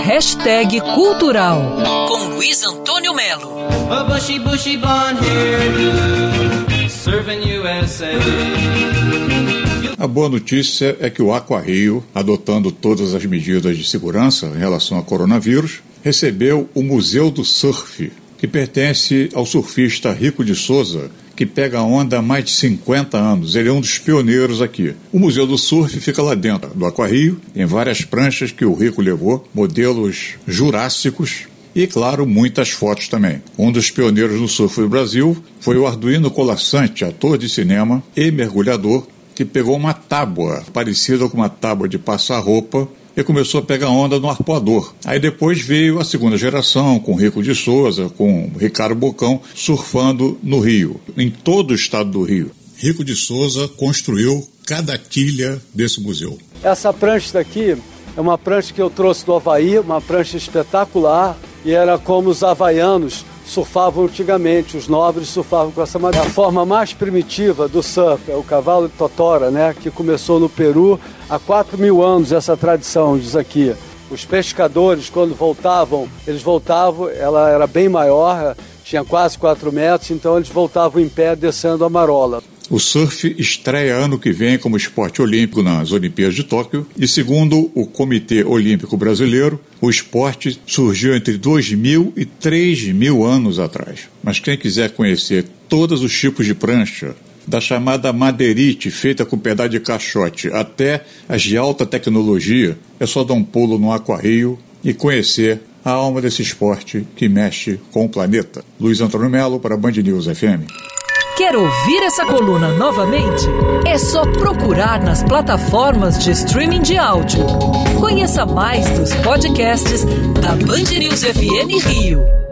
Hashtag Cultural com Luiz Antônio Melo. A bushy, bushy blonde hairdo, serving USA. A boa notícia é que o Aqua Rio, adotando todas as medidas de segurança em relação ao coronavírus, recebeu o Museu do Surf, que pertence ao surfista Rico de Souza, que pega a onda há mais de 50 anos. Ele é um dos pioneiros aqui. O Museu do Surf fica lá dentro do Aquarrio, tem várias pranchas que o Rico levou, modelos jurássicos e, claro, muitas fotos também. Um dos pioneiros no surf do Brasil foi o Arduino Colassante, ator de cinema e mergulhador, que pegou uma tábua parecida com uma tábua de passar roupa e começou a pegar onda no arpoador. Aí depois veio a segunda geração, com Rico de Souza, com Ricardo Bocão, surfando no Rio, em todo o estado do Rio. Rico de Souza construiu cada quilha desse museu. Essa prancha daqui é uma prancha que eu trouxe do Havaí, uma prancha espetacular, e era como os havaianos surfavam antigamente, os nobres surfavam com essa madeira. A forma mais primitiva do surf é o cavalo de totora, né, que começou no Peru há 4 mil anos, essa tradição, diz aqui. Os pescadores, quando voltavam, eles voltavam, ela era bem maior, tinha quase 4 metros, então eles voltavam em pé descendo a marola. O surf estreia ano que vem como esporte olímpico nas Olimpíadas de Tóquio e, segundo o Comitê Olímpico Brasileiro, o esporte surgiu entre 2 mil e 3 mil anos atrás. Mas quem quiser conhecer todos os tipos de prancha, da chamada madeirite, feita com pedaço de caixote, até as de alta tecnologia, é só dar um pulo no Aquarrio e conhecer a alma desse esporte que mexe com o planeta. Luiz Antônio Melo para Band News FM. Quer ouvir essa coluna novamente? É só procurar nas plataformas de streaming de áudio. Conheça mais dos podcasts da Band News FM Rio.